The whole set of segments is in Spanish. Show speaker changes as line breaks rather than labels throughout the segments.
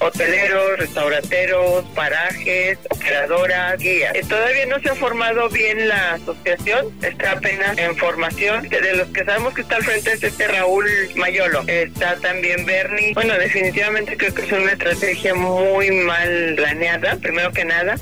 Hoteleros, restauranteros, parajes, operadoras, guías. Eh, todavía no se ha formado bien la asociación, está apenas en formación. De los que sabemos que está al frente es este Raúl Mayolo, está también Bernie. Bueno, definitivamente creo que es una estrategia muy mal planeada, primero que nada.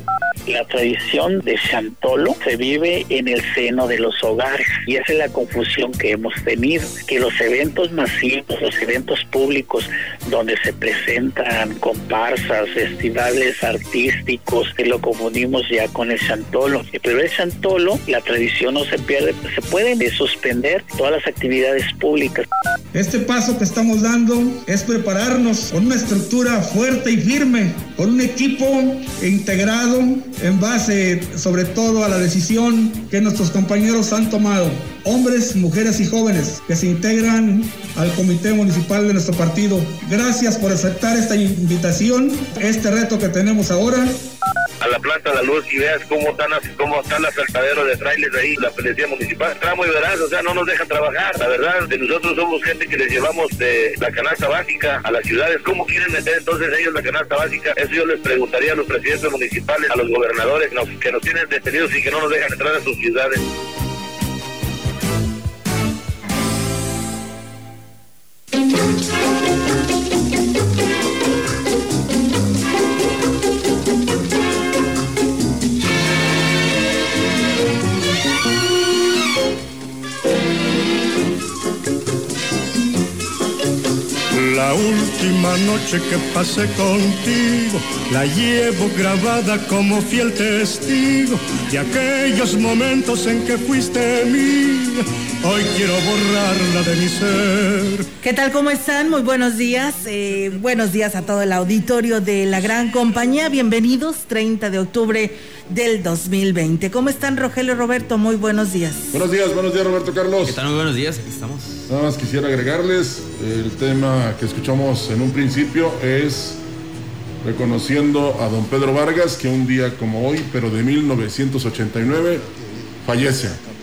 La tradición de Chantolo se vive en el seno de los hogares y esa es la confusión que hemos tenido, que los eventos masivos, los eventos públicos donde se presentan comparsas, festivales artísticos, que lo confundimos ya con el Chantolo. Pero el Chantolo, la tradición no se pierde, se pueden suspender todas las actividades públicas.
Este paso que estamos dando es prepararnos con una estructura fuerte y firme, con un equipo integrado en base sobre todo a la decisión que nuestros compañeros han tomado. Hombres, mujeres y jóvenes que se integran al comité municipal de nuestro partido. Gracias por aceptar esta invitación, este reto que tenemos ahora
a la planta de la luz y veas cómo están cómo están las saltaderos de trailers ahí, la policía municipal. Está muy veraz, o sea, no nos dejan trabajar. La verdad, de nosotros somos gente que les llevamos de la canasta básica a las ciudades. ¿Cómo quieren meter entonces ellos la canasta básica? Eso yo les preguntaría a los presidentes municipales, a los gobernadores que nos tienen detenidos y que no nos dejan entrar a sus ciudades.
La última noche que pasé contigo la llevo grabada como fiel testigo de aquellos momentos en que fuiste mía. Hoy quiero borrarla de mi ser.
¿Qué tal? ¿Cómo están? Muy buenos días. Eh, buenos días a todo el auditorio de la gran compañía. Bienvenidos, 30 de octubre del 2020. ¿Cómo están, Rogelio Roberto? Muy buenos días.
Buenos días, buenos días, Roberto Carlos.
¿Qué tal? Muy buenos días, aquí estamos.
Nada más quisiera agregarles, el tema que escuchamos en un principio es reconociendo a don Pedro Vargas, que un día como hoy, pero de 1989, fallece.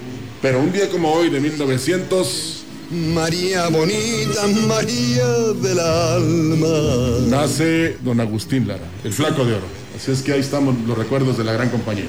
Pero un día como hoy, de 1900...
María bonita, María del alma.
Nace don Agustín Lara, el flaco de oro. Así es que ahí estamos los recuerdos de la gran compañía.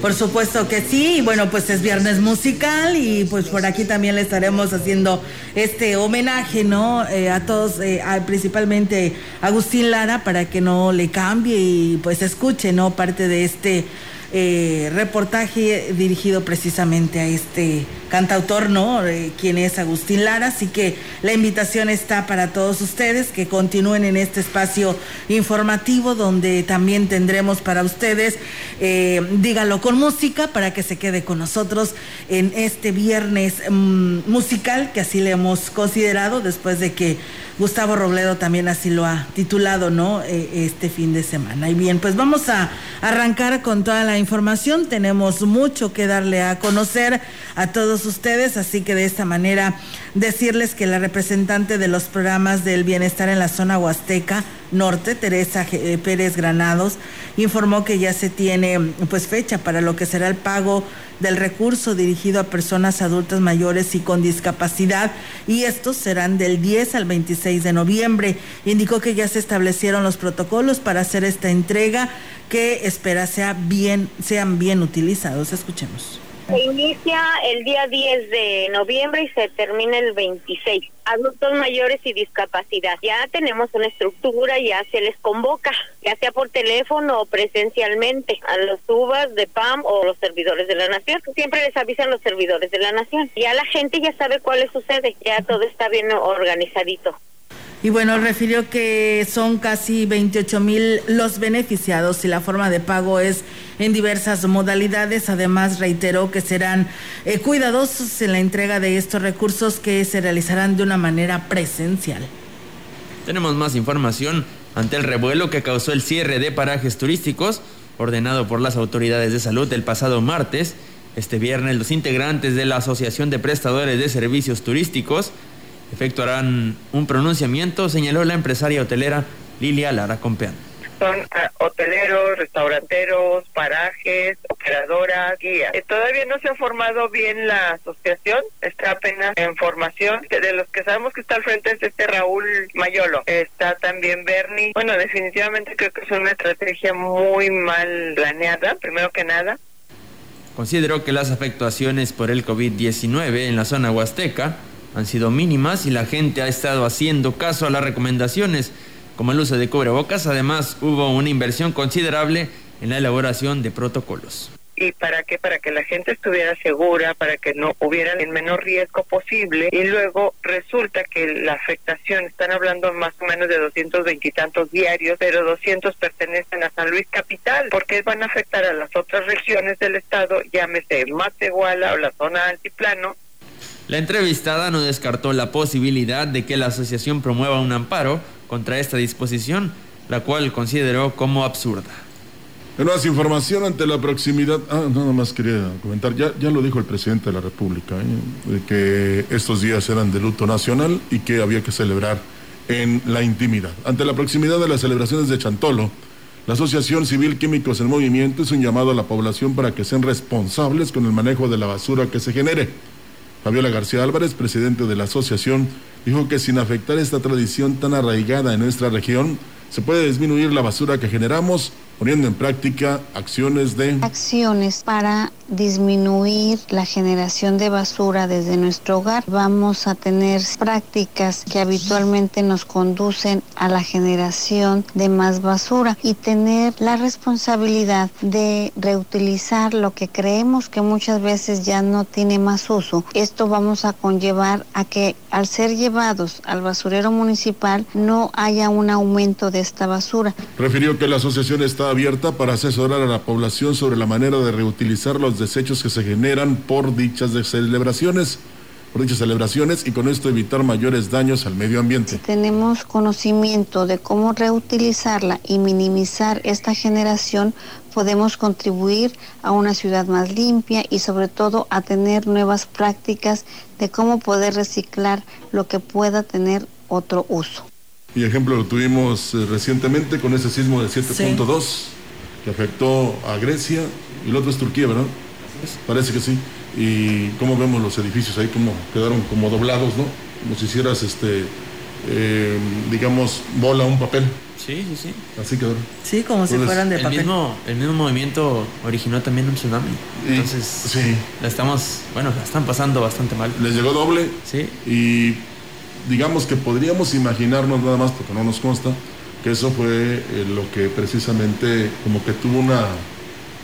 Por supuesto que sí, y bueno, pues es viernes musical y pues por aquí también le estaremos haciendo este homenaje, ¿no? Eh, a todos, eh, principalmente a Agustín Lara, para que no le cambie y pues escuche, ¿no? Parte de este eh, reportaje dirigido precisamente a este cantautor, ¿no? Eh, quien es Agustín Lara. Así que la invitación está para todos ustedes que continúen en este espacio informativo donde también tendremos para ustedes, eh, dígalo con música, para que se quede con nosotros en este viernes mm, musical que así le hemos considerado después de que Gustavo Robledo también así lo ha titulado, ¿no? Eh, este fin de semana. Y bien, pues vamos a arrancar con toda la información. Tenemos mucho que darle a conocer a todos ustedes, así que de esta manera decirles que la representante de los programas del bienestar en la zona huasteca norte, Teresa eh, Pérez Granados, informó que ya se tiene pues fecha para lo que será el pago del recurso dirigido a personas adultas mayores y con discapacidad y estos serán del 10 al 26 de noviembre. Indicó que ya se establecieron los protocolos para hacer esta entrega que espera sea bien, sean bien utilizados. Escuchemos
Se inicia el día 10 de noviembre y se termina el 26. Adultos mayores y discapacidad. Ya tenemos una estructura, ya se les convoca, ya sea por teléfono o presencialmente, a los UBAs de PAM o los servidores de la nación. Siempre les avisan los servidores de la nación. Ya la gente ya sabe cuál sucede, ya todo está bien organizadito.
Y bueno, refirió que son casi 28 mil los beneficiados y la forma de pago es en diversas modalidades. Además, reiteró que serán eh, cuidadosos en la entrega de estos recursos que se realizarán de una manera presencial.
Tenemos más información ante el revuelo que causó el cierre de parajes turísticos ordenado por las autoridades de salud el pasado martes. Este viernes los integrantes de la Asociación de Prestadores de Servicios Turísticos efectuarán un pronunciamiento, señaló la empresaria hotelera Lilia Lara Compeán.
Son ah, hoteleros, restauranteros, parajes, operadoras, guías. Eh, todavía no se ha formado bien la asociación, está apenas en formación. De los que sabemos que está al frente es este Raúl Mayolo, está también Bernie. Bueno, definitivamente creo que es una estrategia muy mal planeada, primero que nada.
Consideró que las afectaciones por el COVID-19 en la zona huasteca han sido mínimas y la gente ha estado haciendo caso a las recomendaciones, como el uso de cubrebocas. Además, hubo una inversión considerable en la elaboración de protocolos.
¿Y para qué? Para que la gente estuviera segura, para que no hubiera el menor riesgo posible. Y luego resulta que la afectación, están hablando más o menos de 220 y tantos diarios, pero 200 pertenecen a San Luis Capital, porque van a afectar a las otras regiones del estado, llámese Matehuala o la zona altiplano,
la entrevistada no descartó la posibilidad de que la asociación promueva un amparo contra esta disposición, la cual consideró como absurda.
Más información ante la proximidad. Ah, nada más quería comentar. Ya, ya lo dijo el presidente de la República, ¿eh? de que estos días eran de luto nacional y que había que celebrar en la intimidad. Ante la proximidad de las celebraciones de Chantolo, la Asociación Civil Químicos en Movimiento es un llamado a la población para que sean responsables con el manejo de la basura que se genere. Fabiola García Álvarez, presidente de la asociación, dijo que sin afectar esta tradición tan arraigada en nuestra región, se puede disminuir la basura que generamos poniendo en práctica acciones de...
Acciones para disminuir la generación de basura desde nuestro hogar. Vamos a tener prácticas que habitualmente nos conducen a la generación de más basura y tener la responsabilidad de reutilizar lo que creemos que muchas veces ya no tiene más uso. Esto vamos a conllevar a que al ser llevados al basurero municipal no haya un aumento de esta basura.
Refirió que la asociación está abierta para asesorar a la población sobre la manera de reutilizar los desechos que se generan por dichas celebraciones por dichas celebraciones y con esto evitar mayores daños al medio ambiente.
Si tenemos conocimiento de cómo reutilizarla y minimizar esta generación, podemos contribuir a una ciudad más limpia y sobre todo a tener nuevas prácticas de cómo poder reciclar lo que pueda tener otro uso.
Y ejemplo lo tuvimos eh, recientemente con ese sismo de 7.2 que afectó a Grecia y el otro es Turquía, ¿verdad? Parece que sí. Y cómo vemos los edificios ahí, como quedaron como doblados, ¿no? Como si hicieras, este, eh, digamos, bola un papel.
Sí, sí, sí.
Así quedaron.
Sí, como si fueran de
el
papel.
Mismo, el mismo movimiento originó también un tsunami. Entonces,
sí.
la estamos, bueno, la están pasando bastante mal.
Les llegó doble.
Sí.
Y digamos que podríamos imaginarnos nada más, porque no nos consta, que eso fue eh, lo que precisamente como que tuvo una,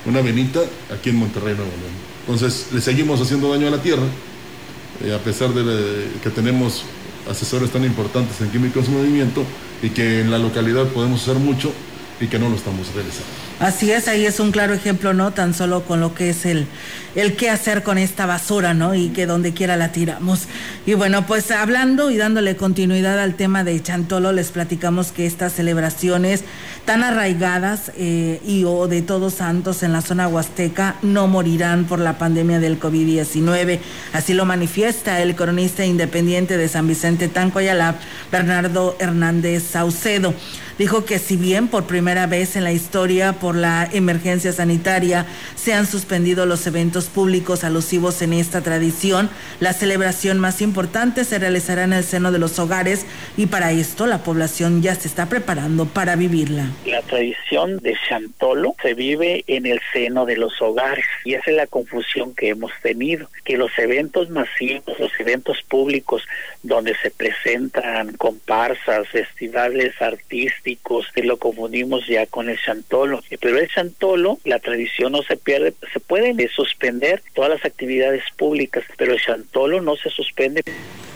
una venita aquí en Monterrey, Nuevo León. Entonces, le seguimos haciendo daño a la tierra, eh, a pesar de que tenemos asesores tan importantes en Químicos en Movimiento y que en la localidad podemos hacer mucho y que no lo estamos realizando.
Así es, ahí es un claro ejemplo, ¿no? Tan solo con lo que es el, el qué hacer con esta basura, ¿no? Y que donde quiera la tiramos. Y bueno, pues hablando y dándole continuidad al tema de Chantolo, les platicamos que estas celebraciones tan arraigadas eh, y o de Todos Santos en la zona huasteca no morirán por la pandemia del COVID-19. Así lo manifiesta el cronista independiente de San Vicente Tancoyalá, Bernardo Hernández Saucedo. Dijo que si bien por primera vez en la historia por la emergencia sanitaria se han suspendido los eventos públicos alusivos en esta tradición, la celebración más importante se realizará en el seno de los hogares y para esto la población ya se está preparando para vivirla.
La tradición de Chantolo se vive en el seno de los hogares y esa es la confusión que hemos tenido, que los eventos masivos, los eventos públicos donde se presentan comparsas, festivales artísticos, que lo confundimos ya con el Chantolo. Pero el Chantolo, la tradición no se pierde, se pueden suspender todas las actividades públicas, pero el Chantolo no se suspende.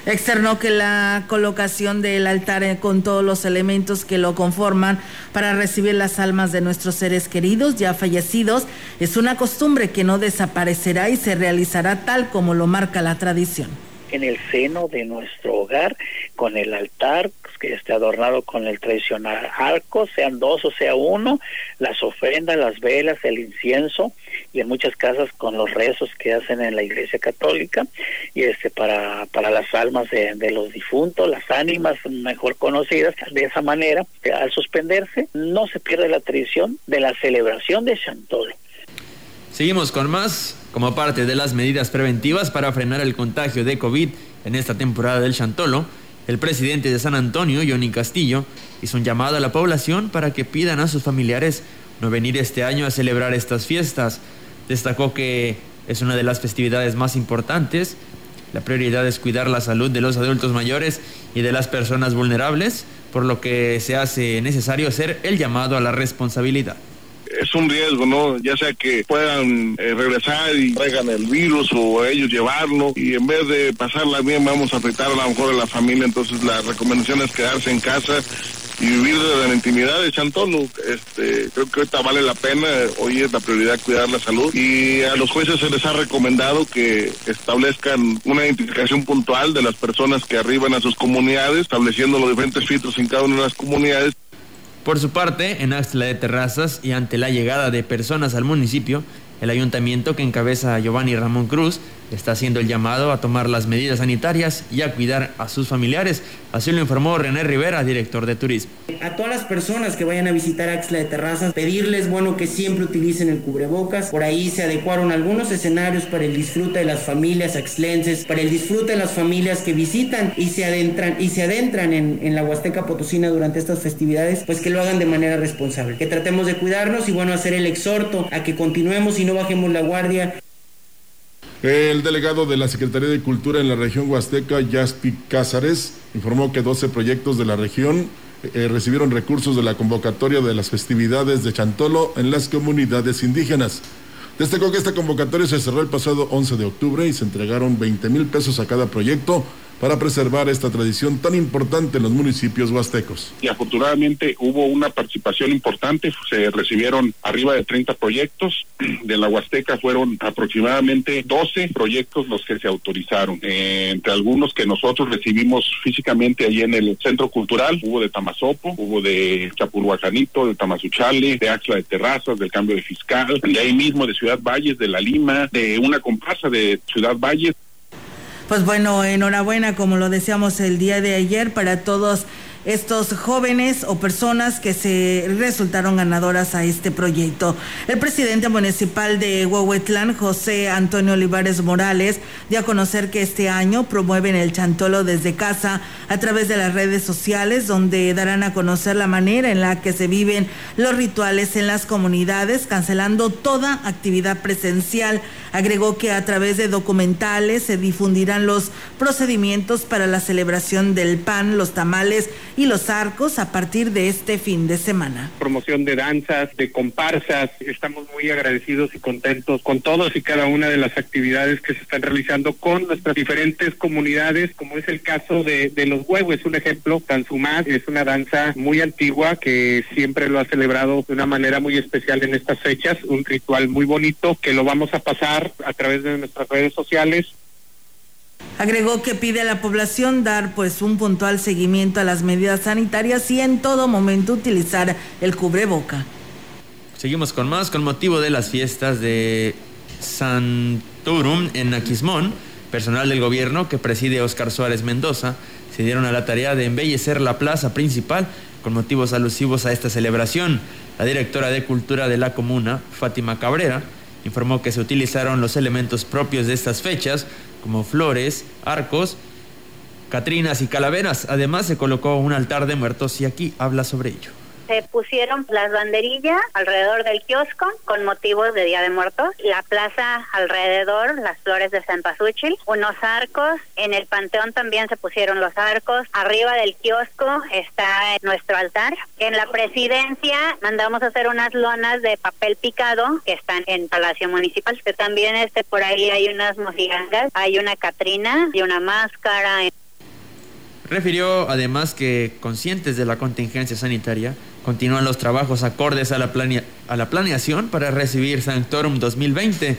Externó que la colocación del altar eh, con todos los elementos que lo conforman para recibir las almas de nuestros seres queridos ya fallecidos es una costumbre que no desaparecerá y se realizará tal como lo marca la tradición
en el seno de nuestro hogar con el altar esté adornado con el tradicional arco, sean dos o sea uno, las ofrendas, las velas, el incienso y en muchas casas con los rezos que hacen en la iglesia católica y este para, para las almas de, de los difuntos, las ánimas mejor conocidas, de esa manera, al suspenderse no se pierde la tradición de la celebración de Chantolo.
Seguimos con más como parte de las medidas preventivas para frenar el contagio de COVID en esta temporada del Chantolo. El presidente de San Antonio, Johnny Castillo, hizo un llamado a la población para que pidan a sus familiares no venir este año a celebrar estas fiestas. Destacó que es una de las festividades más importantes. La prioridad es cuidar la salud de los adultos mayores y de las personas vulnerables, por lo que se hace necesario hacer el llamado a la responsabilidad
es un riesgo, ¿no? Ya sea que puedan eh, regresar y traigan el virus o ellos llevarlo y en vez de pasarla bien vamos a afectar a lo mejor a la familia, entonces la recomendación es quedarse en casa y vivir desde la intimidad de Chantolo. Este, creo que ahorita vale la pena, hoy es la prioridad cuidar la salud y a los jueces se les ha recomendado que establezcan una identificación puntual de las personas que arriban a sus comunidades, estableciendo los diferentes filtros en cada una de las comunidades.
Por su parte, en Axtla de Terrazas y ante la llegada de personas al municipio, el ayuntamiento que encabeza Giovanni Ramón Cruz está haciendo el llamado a tomar las medidas sanitarias y a cuidar a sus familiares. Así lo informó René Rivera, director de turismo.
A todas las personas que vayan a visitar Axla de Terrazas, pedirles, bueno, que siempre utilicen el cubrebocas. Por ahí se adecuaron algunos escenarios para el disfrute de las familias axlenses, para el disfrute de las familias que visitan y se adentran, y se adentran en, en la Huasteca Potosina durante estas festividades, pues que lo hagan de manera responsable. Que tratemos de cuidarnos y, bueno, hacer el exhorto a que continuemos y no bajemos la guardia.
El delegado de la Secretaría de Cultura en la región Huasteca, Yaspi Cázares, informó que 12 proyectos de la región eh, recibieron recursos de la convocatoria de las festividades de Chantolo en las comunidades indígenas. Destacó que esta convocatoria se cerró el pasado 11 de octubre y se entregaron 20 mil pesos a cada proyecto para preservar esta tradición tan importante en los municipios huastecos.
Y afortunadamente hubo una participación importante, se recibieron arriba de 30 proyectos, de la Huasteca fueron aproximadamente 12 proyectos los que se autorizaron, eh, entre algunos que nosotros recibimos físicamente allí en el Centro Cultural, hubo de Tamazopo, hubo de Chapurhuacanito, de Tamazuchale, de Axla de Terrazas, del cambio de fiscal, de ahí mismo de Ciudad Valles, de La Lima, de una comparsa de Ciudad Valles.
Pues bueno, enhorabuena, como lo decíamos el día de ayer, para todos estos jóvenes o personas que se resultaron ganadoras a este proyecto. El presidente municipal de Huehuetlán, José Antonio Olivares Morales, dio a conocer que este año promueven el chantolo desde casa a través de las redes sociales, donde darán a conocer la manera en la que se viven los rituales en las comunidades, cancelando toda actividad presencial. Agregó que a través de documentales se difundirán los procedimientos para la celebración del pan, los tamales y los arcos a partir de este fin de semana.
Promoción de danzas, de comparsas. Estamos muy agradecidos y contentos con todos y cada una de las actividades que se están realizando con nuestras diferentes comunidades, como es el caso de, de los huevos, es un ejemplo. Tanzumás es una danza muy antigua que siempre lo ha celebrado de una manera muy especial en estas fechas, un ritual muy bonito que lo vamos a pasar a través de nuestras redes sociales
Agregó que pide a la población dar pues un puntual seguimiento a las medidas sanitarias y en todo momento utilizar el cubreboca.
Seguimos con más con motivo de las fiestas de Santurum en Aquismón. Personal del gobierno que preside Oscar Suárez Mendoza se dieron a la tarea de embellecer la plaza principal con motivos alusivos a esta celebración. La directora de Cultura de la comuna, Fátima Cabrera, informó que se utilizaron los elementos propios de estas fechas, como flores, arcos, catrinas y calaveras. Además, se colocó un altar de muertos y aquí habla sobre ello
se pusieron las banderillas alrededor del kiosco con motivos de Día de Muertos, la plaza alrededor, las flores de Cempasúchil, unos arcos, en el panteón también se pusieron los arcos, arriba del kiosco está nuestro altar, en la presidencia mandamos a hacer unas lonas de papel picado que están en Palacio Municipal, que también este por ahí hay unas mojigangas, hay una catrina y una máscara.
Refirió además que, conscientes de la contingencia sanitaria, continúan los trabajos acordes a la, a la planeación para recibir Sanctorum 2020,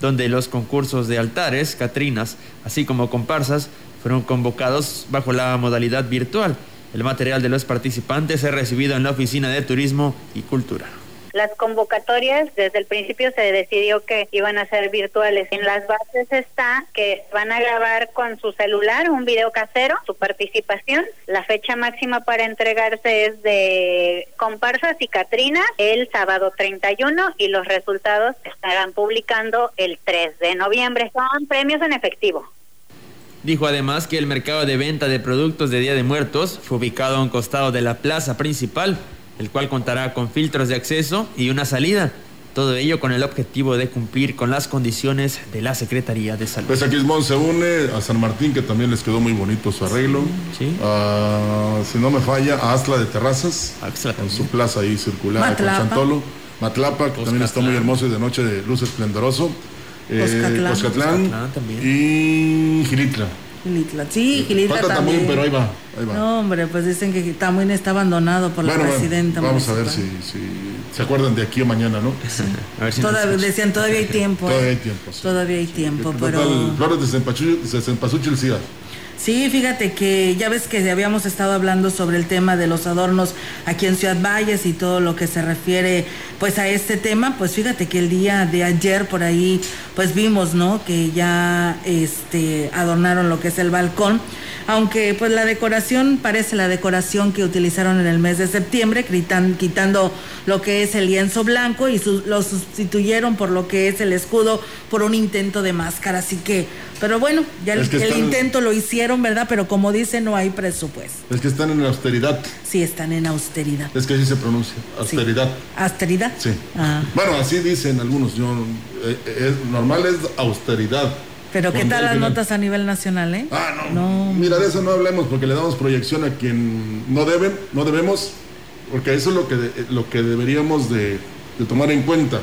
donde los concursos de altares, catrinas, así como comparsas, fueron convocados bajo la modalidad virtual. El material de los participantes es recibido en la Oficina de Turismo y Cultura.
Las convocatorias, desde el principio se decidió que iban a ser virtuales. En las bases está que van a grabar con su celular un video casero, su participación. La fecha máxima para entregarse es de comparsas y Catrina el sábado 31 y los resultados estarán publicando el 3 de noviembre. Son premios en efectivo.
Dijo además que el mercado de venta de productos de Día de Muertos fue ubicado a un costado de la plaza principal el cual contará con filtros de acceso y una salida. Todo ello con el objetivo de cumplir con las condiciones de la Secretaría de Salud.
Pues aquí se une a San Martín, que también les quedó muy bonito su arreglo. Sí. si no me falla, a Asla de Terrazas, con su plaza ahí circular con Chantolo. Matlapa, que también está muy hermoso y de noche de luz esplendoroso. Eh, también. y Gilitla.
Gilitla. Sí, Gilitla también.
pero ahí va,
No, hombre, pues dicen que Tamuín está abandonado por la presidenta.
vamos a ver si, se acuerdan de aquí o mañana, ¿no?
a ver si todavía, decían, todavía hay tiempo.
Todavía hay tiempo.
Todavía hay tiempo, pero...
Flores de Cempasúchil, sí
Sí, fíjate que ya ves que habíamos estado hablando sobre el tema de los adornos aquí en Ciudad Valles y todo lo que se refiere pues a este tema, pues fíjate que el día de ayer por ahí pues vimos, ¿no? Que ya este adornaron lo que es el balcón, aunque pues la decoración parece la decoración que utilizaron en el mes de septiembre, quitando lo que es el lienzo blanco y lo sustituyeron por lo que es el escudo por un intento de máscara, así que pero bueno, ya el, intento lo hicieron, ¿verdad? Pero como dice, no hay presupuesto.
Es que están en austeridad.
Sí, están en austeridad.
Es que así se pronuncia, austeridad.
¿Austeridad?
Sí. Ah. Bueno, así dicen algunos. Yo, eh, eh, normal es austeridad.
Pero ¿qué tal las notas a nivel nacional, eh?
Ah, no. Mira, de eso no hablemos porque le damos proyección a quien no deben, no debemos, porque eso es lo que, lo que deberíamos de, de tomar en cuenta.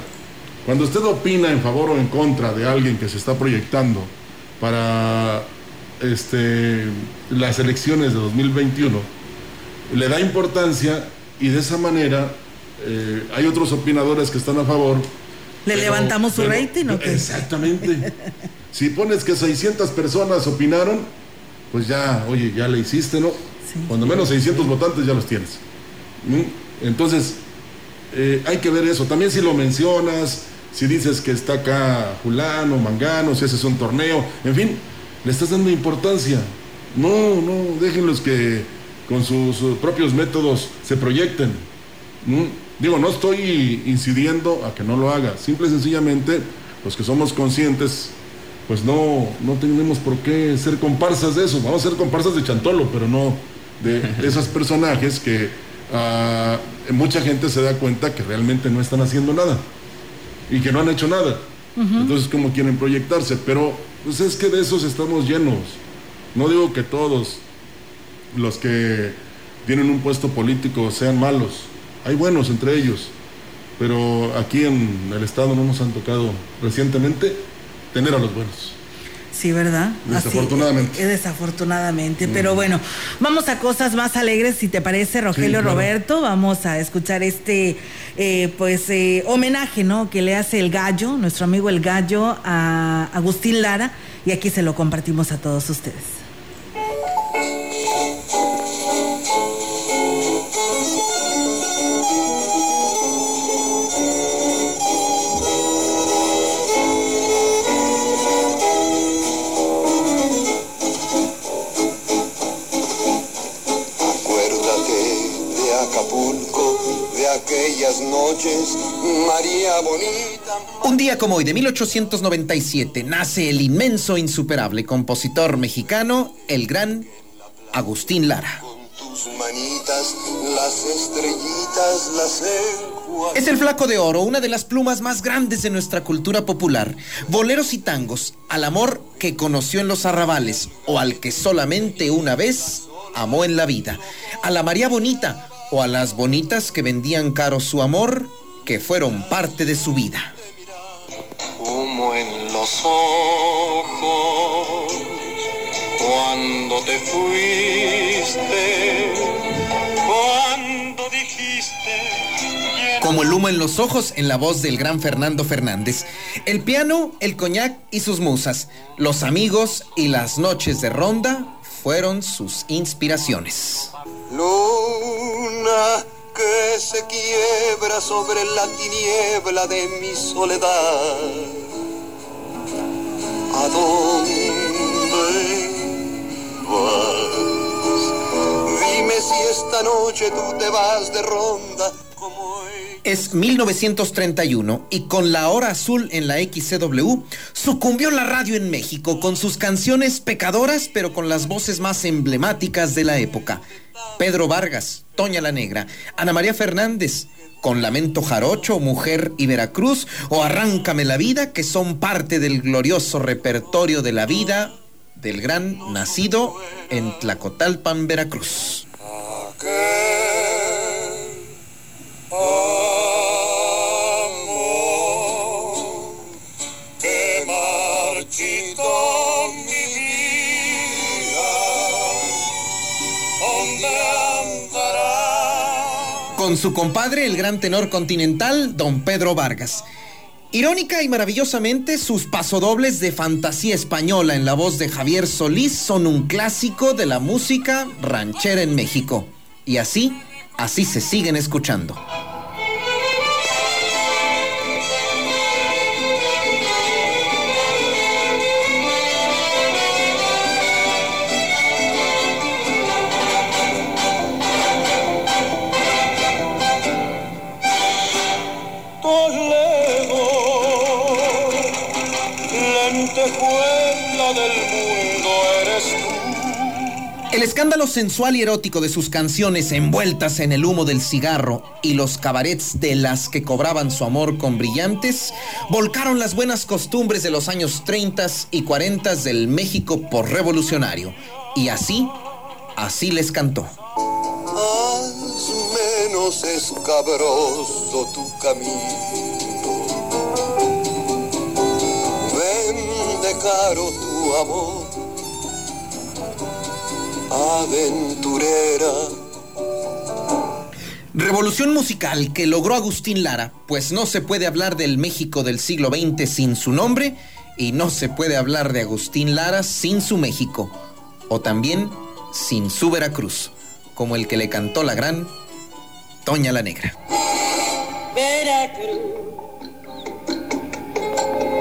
Cuando usted opina en favor o en contra de alguien que se está proyectando, para este, las elecciones de 2021, le da importancia y de esa manera eh, hay otros opinadores que están a favor.
¿Le levantamos su rating o qué?
Exactamente. si pones que 600 personas opinaron, pues ya, oye, ya le hiciste, ¿no? Cuando menos 600 votantes ya los tienes. Entonces, eh, hay que ver eso. También si lo mencionas, si dices que está acá Julano, Mangano, si haces un torneo, en fin, le estás dando importancia. No, no, déjenlos que con sus, propios métodos se proyecten. Digo, no estoy incidiendo a que no lo haga, simple y sencillamente los que somos conscientes, pues no, no tenemos por qué ser comparsas de eso, vamos a ser comparsas de Chantolo, pero no de, esos personajes que ah, mucha gente se da cuenta que realmente no están haciendo nada y que no han hecho nada. Entonces, como quieren proyectarse? Pero, pues es que de esos estamos llenos. No digo que todos los que tienen un puesto político sean malos. Hay buenos entre ellos. Pero aquí en el Estado no nos han tocado recientemente tener a los buenos.
Sí, ¿verdad?
Desafortunadamente.
desafortunadamente. Pero bueno, vamos a cosas más alegres, si te parece, Rogelio Roberto. Vamos a escuchar este, eh, pues, eh, homenaje, ¿no? Que le hace el gallo, nuestro amigo el gallo, a Agustín Lara. Y aquí se lo compartimos a todos ustedes.
María bonita.
Un día como hoy de 1897 nace el inmenso, insuperable compositor mexicano, el gran Agustín Lara.
Tus manitas, las estrellitas, las.
Es el flaco de oro, una de las plumas más grandes de nuestra cultura popular. Boleros y tangos, al amor que conoció en los arrabales o al que solamente una vez amó en la vida. A la María Bonita o a las bonitas que vendían caro su amor, que fueron parte de su vida.
Como en los ojos cuando te fuiste, cuando dijiste.
Como el humo en los ojos en la voz del gran Fernando Fernández. El piano, el coñac y sus musas, los amigos y las noches de ronda fueron sus inspiraciones.
Que se quiebra sobre la tiniebla de mi soledad. ¿A dónde vas? Dime si esta noche tú te vas de ronda.
Es 1931 y con la hora azul en la XCW sucumbió la radio en México con sus canciones pecadoras pero con las voces más emblemáticas de la época. Pedro Vargas, Toña la Negra, Ana María Fernández, con Lamento Jarocho, Mujer y Veracruz o Arráncame la Vida que son parte del glorioso repertorio de la vida del gran nacido en Tlacotalpan, Veracruz. Con su compadre, el gran tenor continental, don Pedro Vargas. Irónica y maravillosamente, sus pasodobles de fantasía española en la voz de Javier Solís son un clásico de la música ranchera en México. Y así, así se siguen escuchando. Escándalo sensual y erótico de sus canciones envueltas en el humo del cigarro y los cabarets de las que cobraban su amor con brillantes volcaron las buenas costumbres de los años 30 y 40 del México por revolucionario. Y así, así les cantó.
Menos tu camino. Caro tu amor, aventurera.
Revolución musical que logró Agustín Lara, pues no se puede hablar del México del siglo XX sin su nombre y no se puede hablar de Agustín Lara sin su México, o también sin su Veracruz, como el que le cantó la gran Toña la Negra.
Veracruz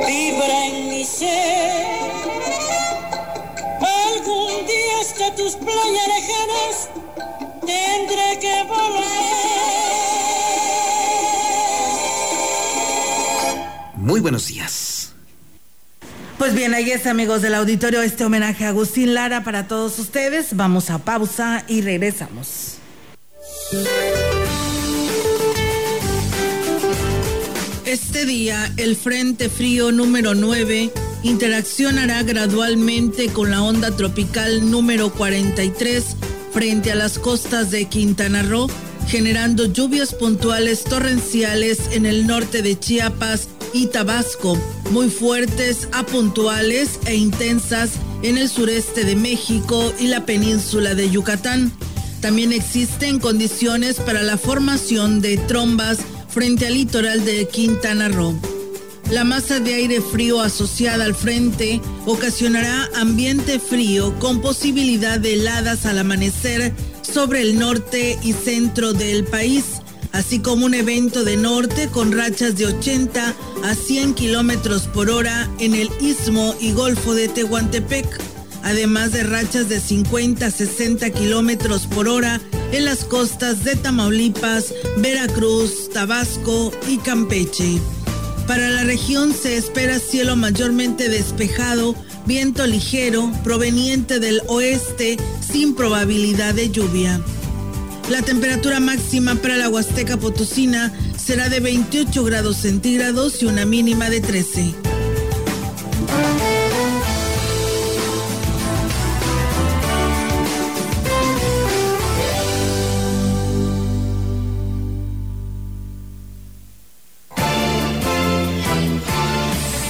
vibra en mi ser. Hasta tus playas lejanas tendré que volver.
Muy buenos días.
Pues bien, ahí está, amigos del auditorio, este homenaje a Agustín Lara para todos ustedes. Vamos a pausa y regresamos. Este día, el Frente Frío número 9 interaccionará gradualmente con la onda tropical número 43 frente a las costas de Quintana Roo, generando lluvias puntuales torrenciales en el norte de Chiapas y Tabasco, muy fuertes a puntuales e intensas en el sureste de México y la península de Yucatán. También existen condiciones para la formación de trombas frente al litoral de Quintana Roo. La masa de aire frío asociada al frente ocasionará ambiente frío con posibilidad de heladas al amanecer sobre el norte y centro del país, así como un evento de norte con rachas de 80 a 100 kilómetros por hora en el istmo y golfo de Tehuantepec, además de rachas de 50 a 60 kilómetros por hora en las costas de Tamaulipas, Veracruz, Tabasco y Campeche. Para la región se espera cielo mayormente despejado, viento ligero proveniente del oeste sin probabilidad de lluvia. La temperatura máxima para la Huasteca Potosina será de 28 grados centígrados y una mínima de 13.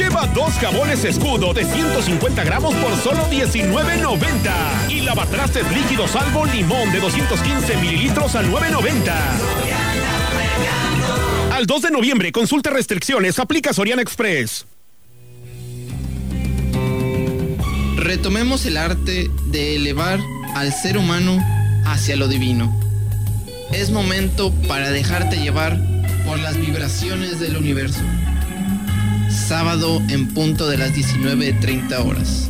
Lleva dos jabones escudo de 150 gramos por solo 19.90 y lavatrastes líquidos salvo limón de 215 mililitros a 9.90. Al 2 de noviembre, consulta restricciones, aplica Soriana Express.
Retomemos el arte de elevar al ser humano hacia lo divino. Es momento para dejarte llevar por las vibraciones del universo. Sábado en punto de las 19.30 horas.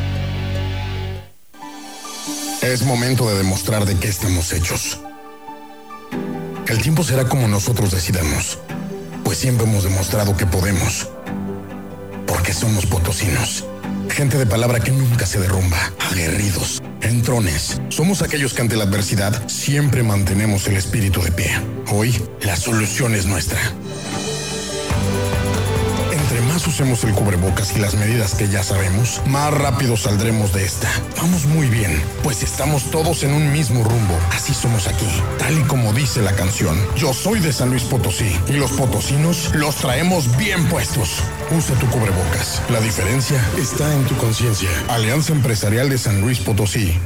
Es momento de demostrar de qué estamos hechos. El tiempo será como nosotros decidamos, pues siempre hemos demostrado que podemos. Porque somos potosinos. Gente de palabra que nunca se derrumba, aguerridos, entrones. Somos aquellos que ante la adversidad siempre mantenemos el espíritu de pie. Hoy, la solución es nuestra. Usemos el cubrebocas y las medidas que ya sabemos, más rápido saldremos de esta. Vamos muy bien, pues estamos todos en un mismo rumbo. Así somos aquí, tal y como dice la canción. Yo soy de San Luis Potosí y los potosinos los traemos bien puestos. Usa tu cubrebocas. La diferencia está en tu conciencia. Alianza Empresarial de San Luis Potosí.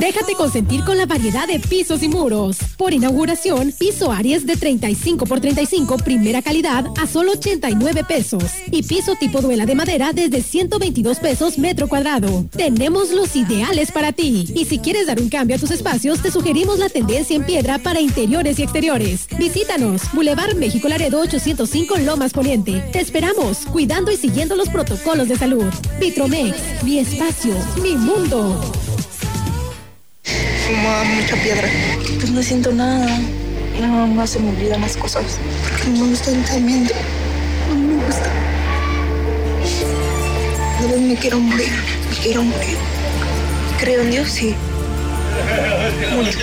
Déjate consentir con la variedad de pisos y muros. Por inauguración, piso Aries de 35 por 35, primera calidad, a solo 89 pesos. Y piso tipo duela de madera desde 122 pesos metro cuadrado. Tenemos los ideales para ti. Y si quieres dar un cambio a tus espacios, te sugerimos la tendencia en piedra para interiores y exteriores. Visítanos, Boulevard México Laredo 805 Lomas Poniente. Te esperamos, cuidando y siguiendo los protocolos de salud. Vitromex, mi espacio, mi mundo
fumaba mucha piedra. Pues no siento nada. No, no se me olvidan las cosas. Porque no me están temiendo. No me gusta. De vez me quiero morir. Me quiero morir. Creo en Dios, sí. Mucho.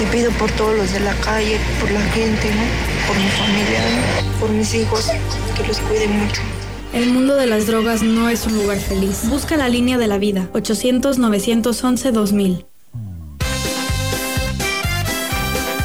Le pido por todos los de la calle, por la gente, ¿no? Por mi familia, ¿no? por mis hijos, que los cuiden mucho.
El mundo de las drogas no es un lugar feliz. Busca la línea de la vida. 800-911-2000.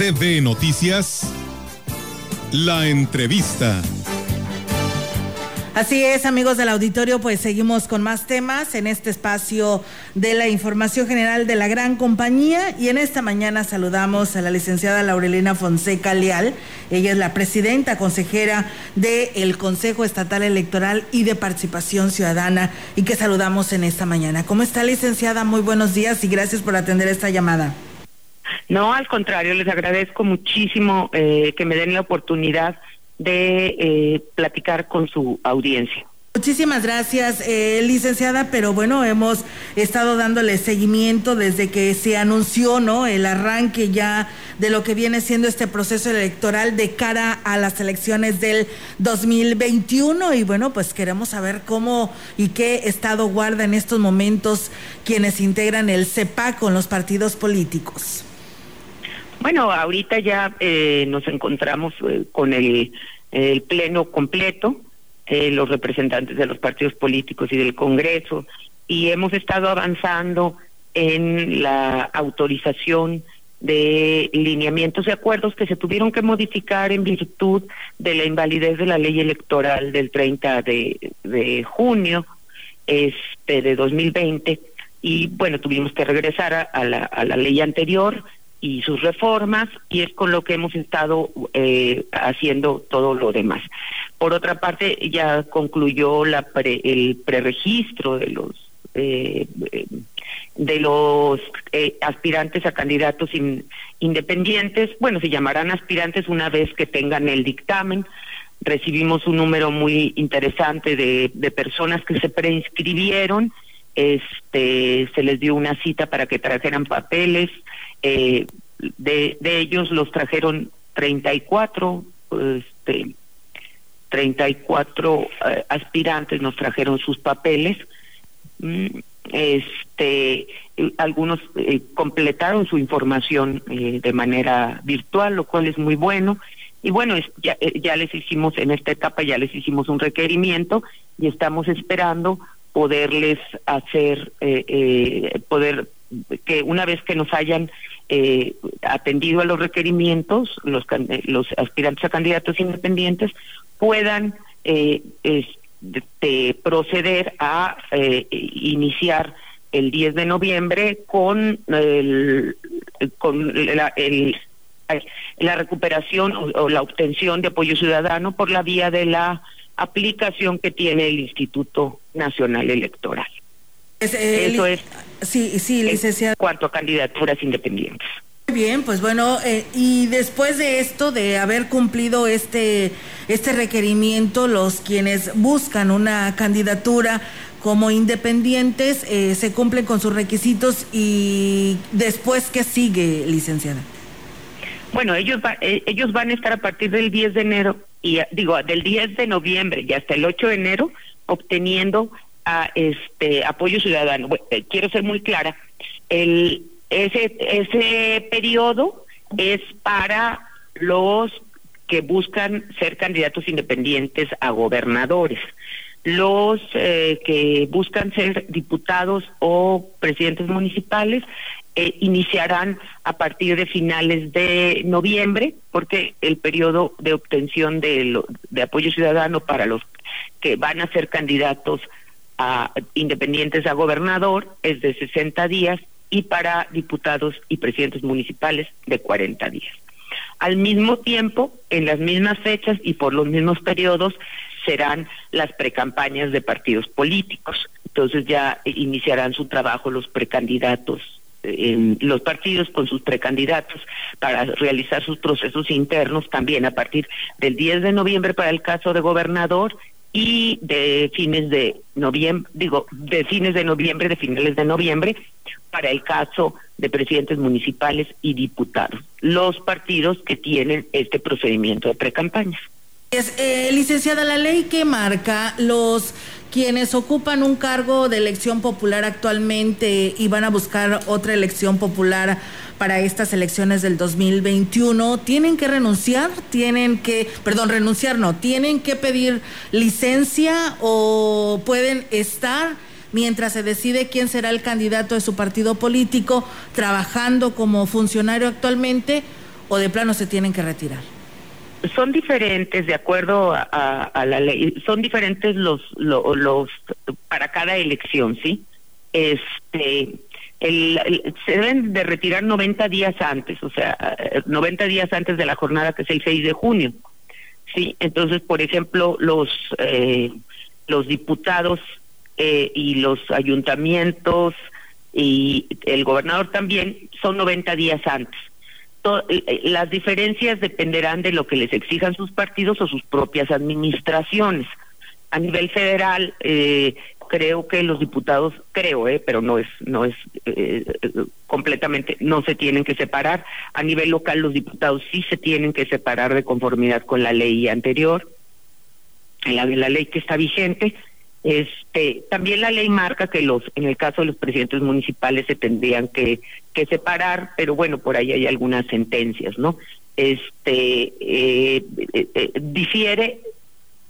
CB Noticias, la entrevista.
Así es, amigos del auditorio, pues seguimos con más temas en este espacio de la información general de la gran compañía y en esta mañana saludamos a la licenciada Laurelena Fonseca Leal. Ella es la presidenta consejera del Consejo Estatal Electoral y de Participación Ciudadana y que saludamos en esta mañana. ¿Cómo está, licenciada? Muy buenos días y gracias por atender esta llamada.
No, al contrario, les agradezco muchísimo eh, que me den la oportunidad de eh, platicar con su audiencia.
Muchísimas gracias, eh, licenciada, pero bueno, hemos estado dándole seguimiento desde que se anunció, ¿no? El arranque ya de lo que viene siendo este proceso electoral de cara a las elecciones del 2021 y bueno, pues queremos saber cómo y qué estado guarda en estos momentos quienes integran el CEPA con los partidos políticos.
Bueno, ahorita ya eh, nos encontramos eh, con el, pleno completo, eh, los representantes de los partidos políticos y del Congreso, y hemos estado avanzando en la autorización de lineamientos y acuerdos que se tuvieron que modificar en virtud de la invalidez de la ley electoral del 30 de, junio este de 2020 y bueno tuvimos que regresar a, la, a la ley anterior y sus reformas y es con lo que hemos estado eh, haciendo todo lo demás. Por otra parte, ya concluyó la pre, el preregistro de los eh, de los eh, aspirantes a candidatos in, independientes. Bueno, se llamarán aspirantes una vez que tengan el dictamen. Recibimos un número muy interesante de, de personas que se preinscribieron. Este, se les dio una cita para que trajeran papeles eh, de, de ellos los trajeron 34, este, 34 eh, aspirantes nos trajeron sus papeles. Mm, este, algunos eh, completaron su información eh, de manera virtual, lo cual es muy bueno. Y bueno, es, ya, eh, ya les hicimos en esta etapa, ya les hicimos un requerimiento y estamos esperando poderles hacer, eh, eh, poder que una vez que nos hayan eh, atendido a los requerimientos, los, los aspirantes a candidatos independientes puedan eh, este, proceder a eh, iniciar el 10 de noviembre con el, con la, el, la recuperación o, o la obtención de apoyo ciudadano por la vía de la aplicación que tiene el Instituto Nacional Electoral.
Es, eh,
Eso es.
Sí, sí, licenciada.
Cuanto a candidaturas independientes.
Muy bien, pues bueno, eh, y después de esto, de haber cumplido este, este requerimiento, los quienes buscan una candidatura como independientes eh, se cumplen con sus requisitos y después, ¿qué sigue, licenciada?
Bueno, ellos, va, eh, ellos van a estar a partir del 10 de enero, y digo, del 10 de noviembre y hasta el 8 de enero, obteniendo este apoyo ciudadano. Eh, quiero ser muy clara, el ese ese periodo es para los que buscan ser candidatos independientes a gobernadores. Los eh, que buscan ser diputados o presidentes municipales eh, iniciarán a partir de finales de noviembre, porque el periodo de obtención de, lo, de apoyo ciudadano para los que van a ser candidatos a independientes a gobernador es de 60 días y para diputados y presidentes municipales de 40 días. Al mismo tiempo, en las mismas fechas y por los mismos periodos, serán las precampañas de partidos políticos. Entonces ya iniciarán su trabajo los precandidatos los partidos con sus precandidatos para realizar sus procesos internos también a partir del 10 de noviembre para el caso de gobernador y de fines de noviembre, digo, de fines de noviembre, de finales de noviembre, para el caso de presidentes municipales y diputados, los partidos que tienen este procedimiento de precampañas.
Es, eh, licenciada, la ley que marca los quienes ocupan un cargo de elección popular actualmente y van a buscar otra elección popular para estas elecciones del 2021, tienen que renunciar, tienen que, perdón, renunciar no, tienen que pedir licencia o pueden estar mientras se decide quién será el candidato de su partido político trabajando como funcionario actualmente o de plano se tienen que retirar?
son diferentes de acuerdo a, a- la ley, son diferentes los, lo- los, para cada elección, ¿sí? Este, el, se deben de retirar 90 días antes, o sea, eh, 90 días antes de la jornada que es el 6 de junio, ¿sí? Entonces, por ejemplo, los, eh, los diputados eh, y los ayuntamientos y el gobernador también son 90 días antes to- eh, las diferencias dependerán de lo que les exijan sus partidos o sus propias administraciones. A nivel federal, eh, creo que los diputados, creo, eh, pero no es, no es eh, completamente, no se tienen que separar. A nivel local, los diputados sí se tienen que separar de conformidad con la ley anterior, la, la ley que está vigente. Este, también la ley marca que los, en el caso de los presidentes municipales se tendrían que, que separar, pero bueno, por ahí hay algunas sentencias, ¿no? Este, eh, eh, eh, difiere,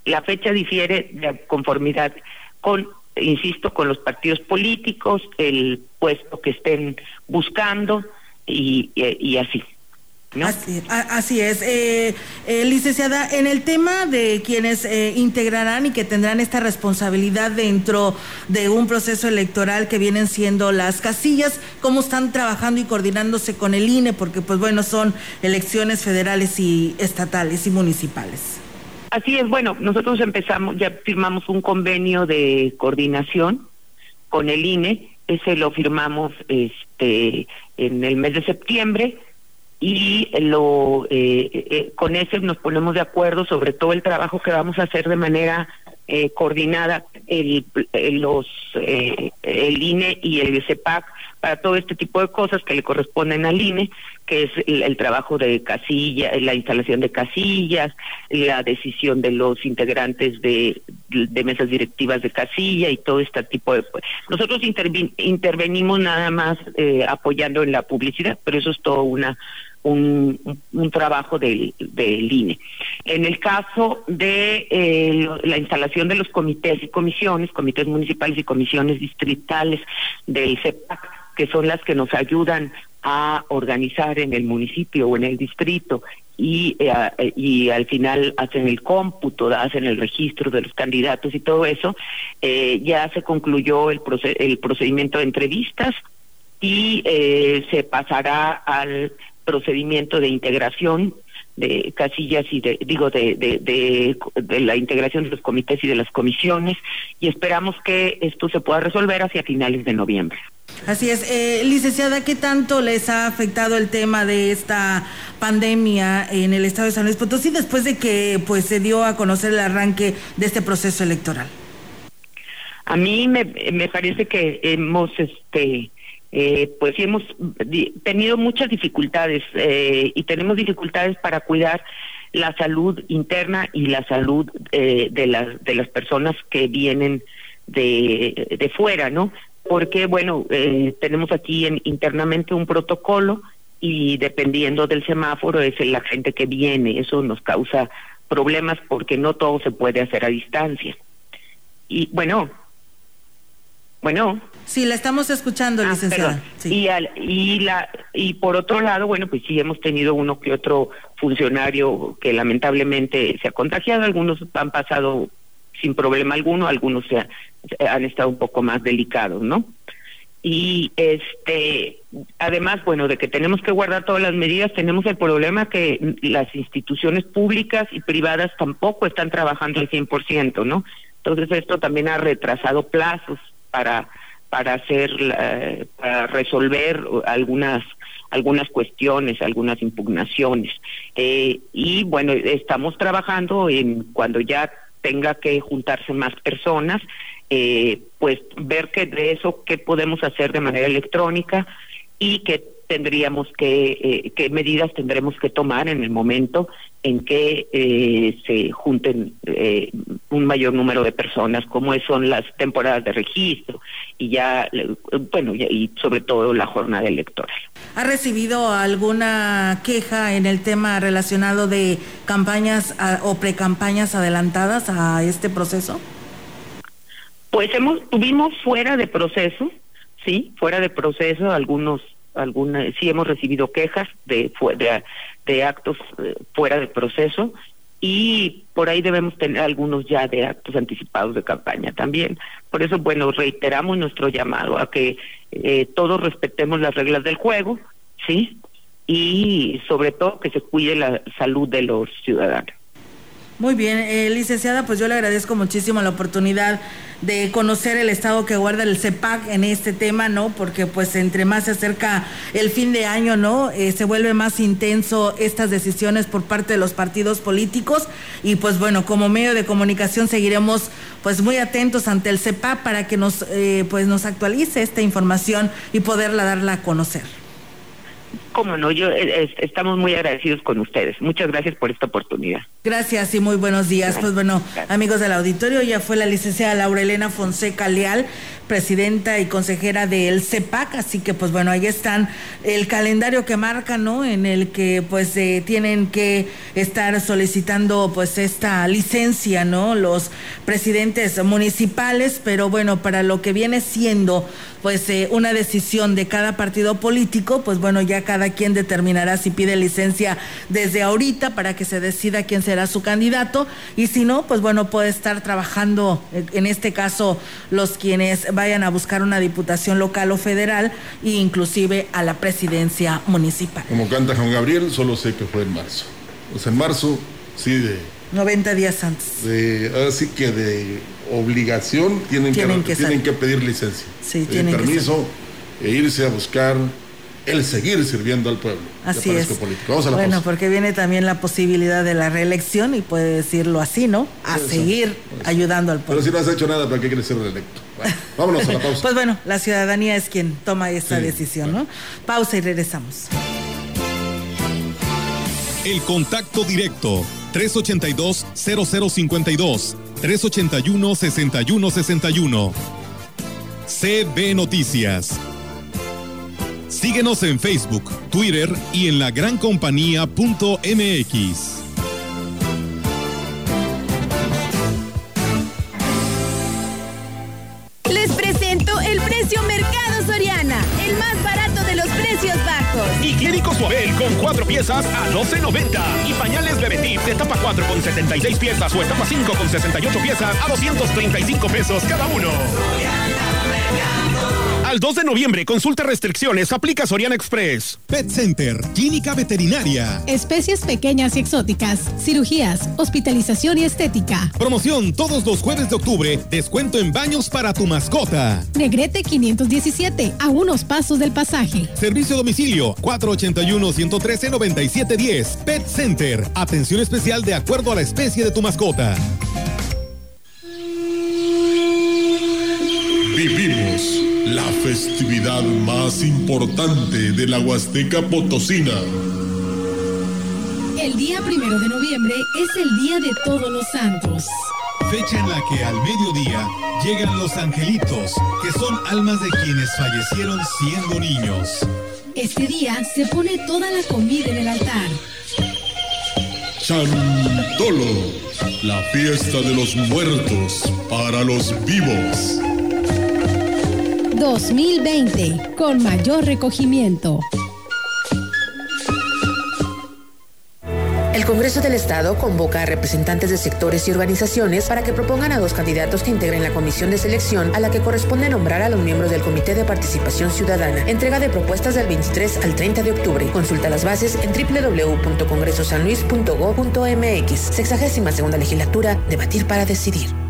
la fecha difiere de conformidad con, insisto, con los partidos políticos, el puesto que estén buscando y, y, así.
Así, así es. Eh, eh, licenciada, en el tema de quienes eh, integrarán y que tendrán esta responsabilidad dentro de un proceso electoral que vienen siendo las casillas, ¿cómo están trabajando y coordinándose con el INE? Porque, pues bueno, son elecciones federales y estatales y municipales.
Así es, bueno, nosotros empezamos, ya firmamos un convenio de coordinación con el INE, ese lo firmamos este en el mes de septiembre y lo eh, eh, con ese nos ponemos de acuerdo sobre todo el trabajo que vamos a hacer de manera eh, coordinada el, los eh, el INE y el CEPAC para todo este tipo de cosas que le corresponden al INE, que es el, el trabajo de casilla, la instalación de casillas, la decisión de los integrantes de, de mesas directivas de casilla y todo este tipo de... Nosotros intervi- intervenimos nada más eh, apoyando en la publicidad, pero eso es todo una un, un- trabajo del, del INE. En el caso de eh, la instalación de los comités y comisiones, comités municipales y comisiones distritales del CEPAC, que son las que nos ayudan a organizar en el municipio o en el distrito y, eh, y al final hacen el cómputo, hacen el registro de los candidatos y todo eso, eh, ya se concluyó el, proce- el procedimiento de entrevistas y eh, se pasará al procedimiento de integración de casillas y de digo de, de, de, de la integración de los comités y de las comisiones y esperamos que esto se pueda resolver hacia finales de noviembre.
Así es. Eh, licenciada, ¿qué tanto les ha afectado el tema de esta pandemia en el estado de San Luis Potosí después de que pues se dio a conocer el arranque de este proceso electoral?
A mí me, me parece que hemos, este, eh, pues sí hemos tenido muchas dificultades eh, y tenemos dificultades para cuidar la salud interna y la salud eh, de las de las personas que vienen de, de fuera, ¿no? Porque bueno, eh, tenemos aquí en- internamente un protocolo y dependiendo del semáforo es la gente que viene, eso nos causa problemas porque no todo se puede hacer a distancia. Y bueno, bueno.
Sí, la estamos escuchando, licenciada.
Ah, Perdón. Y, al- y, la, y por otro lado, bueno, pues sí hemos tenido uno que otro funcionario que lamentablemente se ha contagiado, algunos han pasado sin problema alguno, algunos se ha- han estado un poco más delicados, ¿no? Y este, además, bueno, de que tenemos que guardar todas las medidas, tenemos el problema que las instituciones públicas y privadas tampoco están trabajando al 100%, ¿no? Entonces esto también ha retrasado plazos para para hacer la- para resolver algunas algunas cuestiones, algunas impugnaciones. Eh, y bueno, estamos trabajando en cuando ya tenga que juntarse más personas, eh, pues ver que de eso qué podemos hacer de manera electrónica y que tendríamos que, eh, qué medidas tendremos que tomar en el momento en que eh, se junten eh, un mayor número de personas, como son las temporadas de registro y ya, bueno, y, sobre todo la jornada electoral.
¿Ha recibido alguna queja en el tema relacionado de campañas ah, o precampañas adelantadas a este proceso?
Pues hemos tuvimos fuera de proceso, sí, fuera de proceso algunos alguna, sí hemos recibido quejas de, de, de actos eh, fuera de proceso y por ahí debemos tener algunos ya de actos anticipados de campaña también. Por eso, bueno, reiteramos nuestro llamado a que eh, todos respetemos las reglas del juego, ¿sí? Y sobre todo que se cuide la salud de los ciudadanos.
Muy bien, eh, licenciada, pues yo le agradezco muchísimo la oportunidad de conocer el estado que guarda el CEPAC en este tema, ¿no? Porque pues entre más se acerca el fin de año, ¿no? Eh, se vuelve más intenso estas decisiones por parte de los partidos políticos y pues bueno, como medio de comunicación seguiremos pues muy atentos ante el CEPAC para que nos eh, pues nos actualice esta información y poderla darla a conocer.
Cómo no, yo eh, es- estamos muy agradecidos con ustedes. Muchas gracias por esta oportunidad.
Gracias y muy buenos días. Pues bueno, amigos del auditorio, ya fue la licenciada Laura Elena Fonseca Leal, presidenta y consejera del CEPAC, así que pues bueno, ahí están el calendario que marca, ¿no? En el que pues eh, tienen que estar solicitando pues esta licencia, ¿no? Los presidentes municipales, pero bueno, para lo que viene siendo pues eh, una decisión de cada partido político, pues bueno, ya cada quien determinará si pide licencia desde ahorita para que se decida quién será su candidato y si no, pues bueno, puede estar trabajando, eh, en este caso, los quienes vayan a buscar una diputación local o federal e inclusive a la presidencia municipal.
Como canta Juan Gabriel, solo sé que fue en marzo. O sea, en marzo, sí, de,
90 días antes.
de así que de obligación tienen,
Tienen
que,
que
tienen que pedir licencia.
Sí, tienen que
permiso e irse a buscar el seguir sirviendo al pueblo.
Así es.
político. Vamos a la
bueno,
pausa.
porque viene también la posibilidad de la reelección y puede decirlo así, ¿no? A
Eso,
seguir ayudando al
Pero
pueblo.
si no has hecho nada, ¿para qué quieres ser reelecto? Bueno, vámonos a la pausa.
Pues bueno, la ciudadanía es quien toma esta
Sí,
decisión, ¿no? Pausa y regresamos.
El contacto directo 382-0052 381-6161 CB Noticias. Síguenos en Facebook, Twitter y en la grancompañía.mx.
Les presento el precio Mercado Soriana, el más barato de los precios bajos.
Higiénico Suabel con cuatro piezas a 12.90. Y pañales Bebetip de etapa 4 con 76 piezas o etapa 5 con 68 piezas a 235 pesos cada uno. Al 2 de noviembre, consulta restricciones, aplica Soriana Express.
Pet Center, Clínica Veterinaria.
Especies pequeñas y exóticas, cirugías, hospitalización y estética.
Promoción todos los jueves de octubre, descuento en baños para tu mascota.
Negrete 517, a unos pasos del pasaje.
Servicio a domicilio 481-113-9710. Pet Center. Atención especial de acuerdo a la especie de tu mascota.
Vivimos la festividad más importante de la Huasteca Potosina.
El día primero de noviembre es el Día de Todos los Santos.
Fecha en la que al mediodía llegan los angelitos, que son almas de quienes fallecieron siendo niños.
Este día se pone toda la comida en el altar.
Chantolo, la fiesta de los muertos para los vivos.
2020, con mayor recogimiento.
El Congreso del Estado convoca a representantes de sectores y organizaciones para que propongan a dos candidatos que integren la comisión de selección a la que corresponde nombrar a los miembros del Comité de Participación Ciudadana. Entrega de propuestas del 23 al 30 de octubre. Consulta las bases en www.congresosanluis.go.mx. Sexagésima segunda legislatura. Debatir para decidir.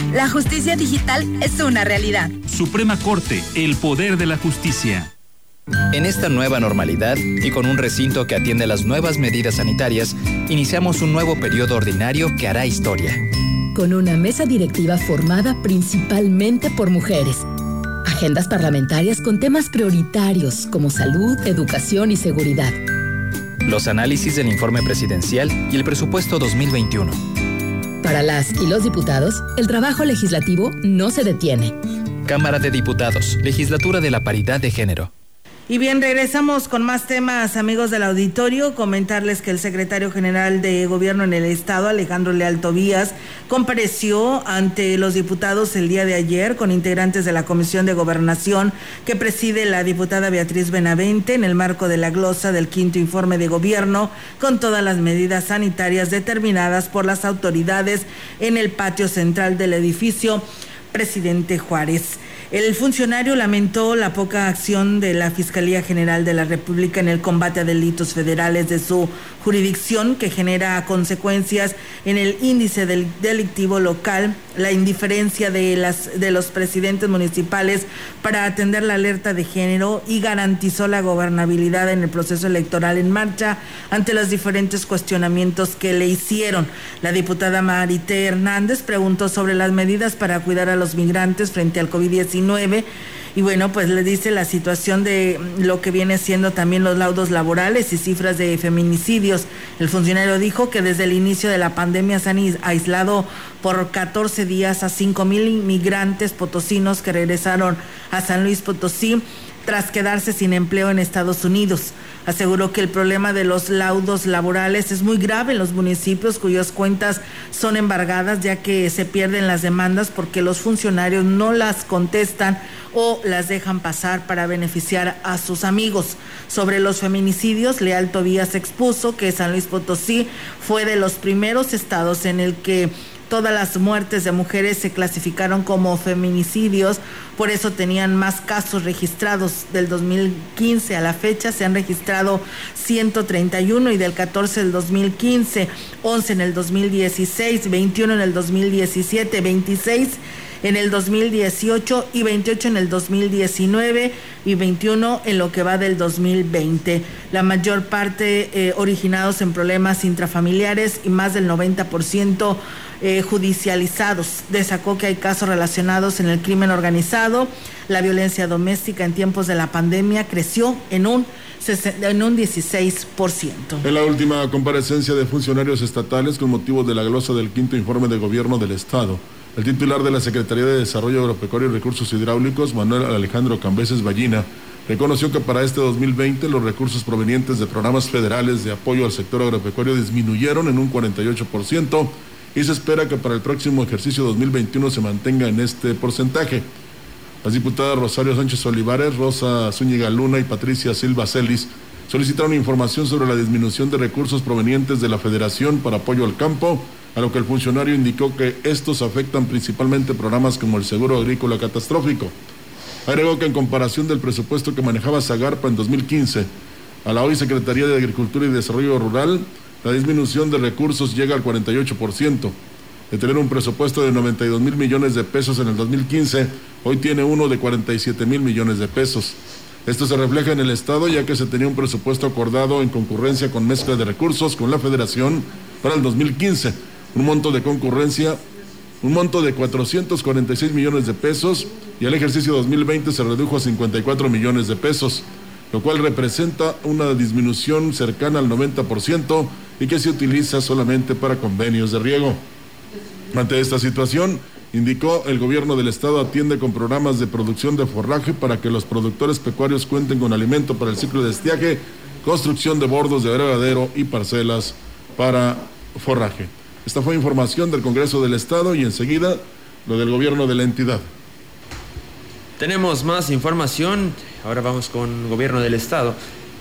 La justicia digital es una realidad.
Suprema Corte, el poder de la justicia.
En esta nueva normalidad y con un recinto que atiende las nuevas medidas sanitarias, iniciamos un nuevo periodo ordinario que hará historia.
Con una mesa directiva formada principalmente por mujeres. Agendas parlamentarias con temas prioritarios como salud, educación y seguridad.
los análisis del informe presidencial y el presupuesto 2021.
Para las y los diputados, el trabajo legislativo no se detiene.
Cámara de Diputados, Legislatura de la Paridad de Género.
Y bien, regresamos con más temas, amigos del auditorio. Comentarles que el secretario general de Gobierno en el Estado, Alejandro Leal Tobías, compareció ante los diputados el día de ayer con integrantes de la Comisión de Gobernación que preside la diputada Beatriz Benavente en el marco de la glosa del quinto informe de gobierno con todas las medidas sanitarias determinadas por las autoridades en el patio central del edificio Presidente Juárez. El funcionario lamentó la poca acción de la Fiscalía General de la República en el combate a delitos federales de su jurisdicción que genera consecuencias en el índice del delictivo local, la indiferencia de las de los presidentes municipales para atender la alerta de género y garantizó la gobernabilidad en el proceso electoral en marcha ante los diferentes cuestionamientos que le hicieron. La diputada Marité Hernández preguntó sobre las medidas para cuidar a los migrantes frente al COVID-19 y bueno, pues le dice la situación de lo que viene siendo también los laudos laborales y cifras de feminicidios. El funcionario dijo que desde el inicio de la pandemia se han aislado por 14 días a 5 mil inmigrantes potosinos que regresaron a San Luis Potosí tras quedarse sin empleo en Estados Unidos. Aseguró que el problema de los laudos laborales es muy grave en los municipios cuyas cuentas son embargadas ya que se pierden las demandas porque los funcionarios no las contestan o las dejan pasar para beneficiar a sus amigos. Sobre los feminicidios, Leal Tobías expuso que San Luis Potosí fue de los primeros estados en el que todas las muertes de mujeres se clasificaron como feminicidios, por eso tenían más casos registrados del 2015 a la fecha, se han registrado 131 y del 14 del 2015, 11 en el 2016, 21 en el 2017, 26 en el 2018 y 28 en el 2019 y 21 en lo que va del 2020. La mayor parte eh, originados en problemas intrafamiliares y más del 90% eh, judicializados. Destacó que hay casos relacionados en el crimen organizado. La violencia doméstica en tiempos de la pandemia creció en un en un 16%.
En la última comparecencia de funcionarios estatales con motivo de la glosa del quinto informe de gobierno del Estado, el titular de la Secretaría de Desarrollo Agropecuario y Recursos Hidráulicos, Manuel Alejandro Cambeses Ballina, reconoció que para este 2020 los recursos provenientes de programas federales de apoyo al sector agropecuario disminuyeron en un 48% y se espera que para el próximo ejercicio 2021 se mantenga en este porcentaje. Las diputadas Rosario Sánchez Olivares, Rosa Zúñiga Luna y Patricia Silva Celis solicitaron información sobre la disminución de recursos provenientes de la Federación para Apoyo al Campo, a lo que el funcionario indicó que estos afectan principalmente programas como el Seguro Agrícola Catastrófico. Agregó que en comparación del presupuesto que manejaba Zagarpa en 2015 a la hoy Secretaría de Agricultura y Desarrollo Rural, la disminución de recursos llega al 48%. De tener un presupuesto de 92 mil millones de pesos en el 2015, hoy tiene uno de 47 mil millones de pesos. Esto se refleja en el Estado ya que se tenía un presupuesto acordado en concurrencia con mezcla de recursos con la Federación para el 2015, un monto de concurrencia, un monto de 446 millones de pesos y el ejercicio 2020 se redujo a 54 millones de pesos, lo cual representa una disminución cercana al 90% y que se utiliza solamente para convenios de riego. Ante esta situación, indicó el gobierno del estado atiende con programas de producción de forraje para que los productores pecuarios cuenten con alimento para el ciclo de estiaje, construcción de bordos de abrevadero y parcelas para forraje. Esta fue información del Congreso del Estado y enseguida lo del gobierno de la entidad.
Tenemos más información. Ahora vamos con gobierno del Estado.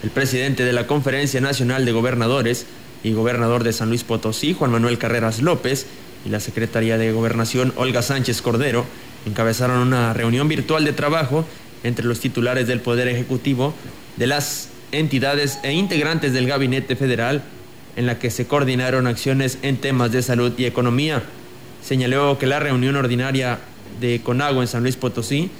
El presidente de la Conferencia Nacional de Gobernadores y gobernador de San Luis Potosí, Juan Manuel Carreras López, y la secretaria de Gobernación, Olga Sánchez Cordero, encabezaron una reunión virtual de trabajo entre los titulares del Poder Ejecutivo, de las entidades e integrantes del Gabinete Federal, en la que se coordinaron acciones en temas de salud y economía. Señaló que la reunión ordinaria de CONAGO en San Luis Potosí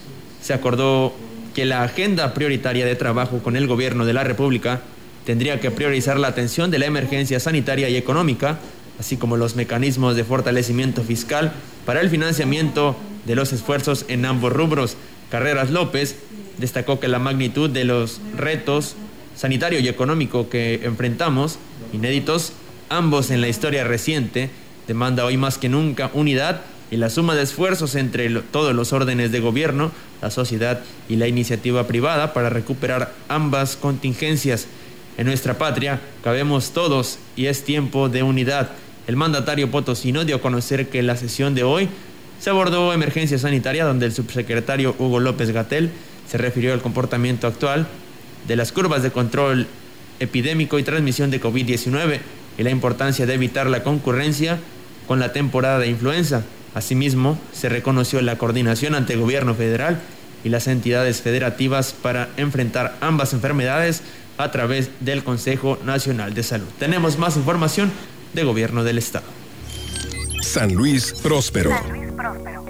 se acordó que la agenda prioritaria de trabajo con el gobierno de la República tendría que priorizar la atención de la emergencia sanitaria y económica, así como los mecanismos de fortalecimiento fiscal para el financiamiento de los esfuerzos en ambos rubros. Carreras López destacó que la magnitud de los retos sanitario y económico que enfrentamos, inéditos ambos en la historia reciente, demanda hoy más que nunca unidad y la suma de esfuerzos entre todos los órdenes de gobierno, la sociedad y la iniciativa privada para recuperar ambas contingencias. En nuestra patria cabemos todos y es tiempo de unidad. El mandatario potosino dio a conocer que la sesión de hoy se abordó emergencia sanitaria donde el subsecretario Hugo López Gatel se refirió al comportamiento actual de las curvas de control epidémico y transmisión de COVID-19 y la importancia de evitar la concurrencia con la temporada de influenza. Asimismo, se reconoció la coordinación ante el gobierno federal y las entidades federativas para enfrentar ambas enfermedades a través del Consejo Nacional de Salud. Tenemos más información de gobierno del Estado.
San Luis próspero.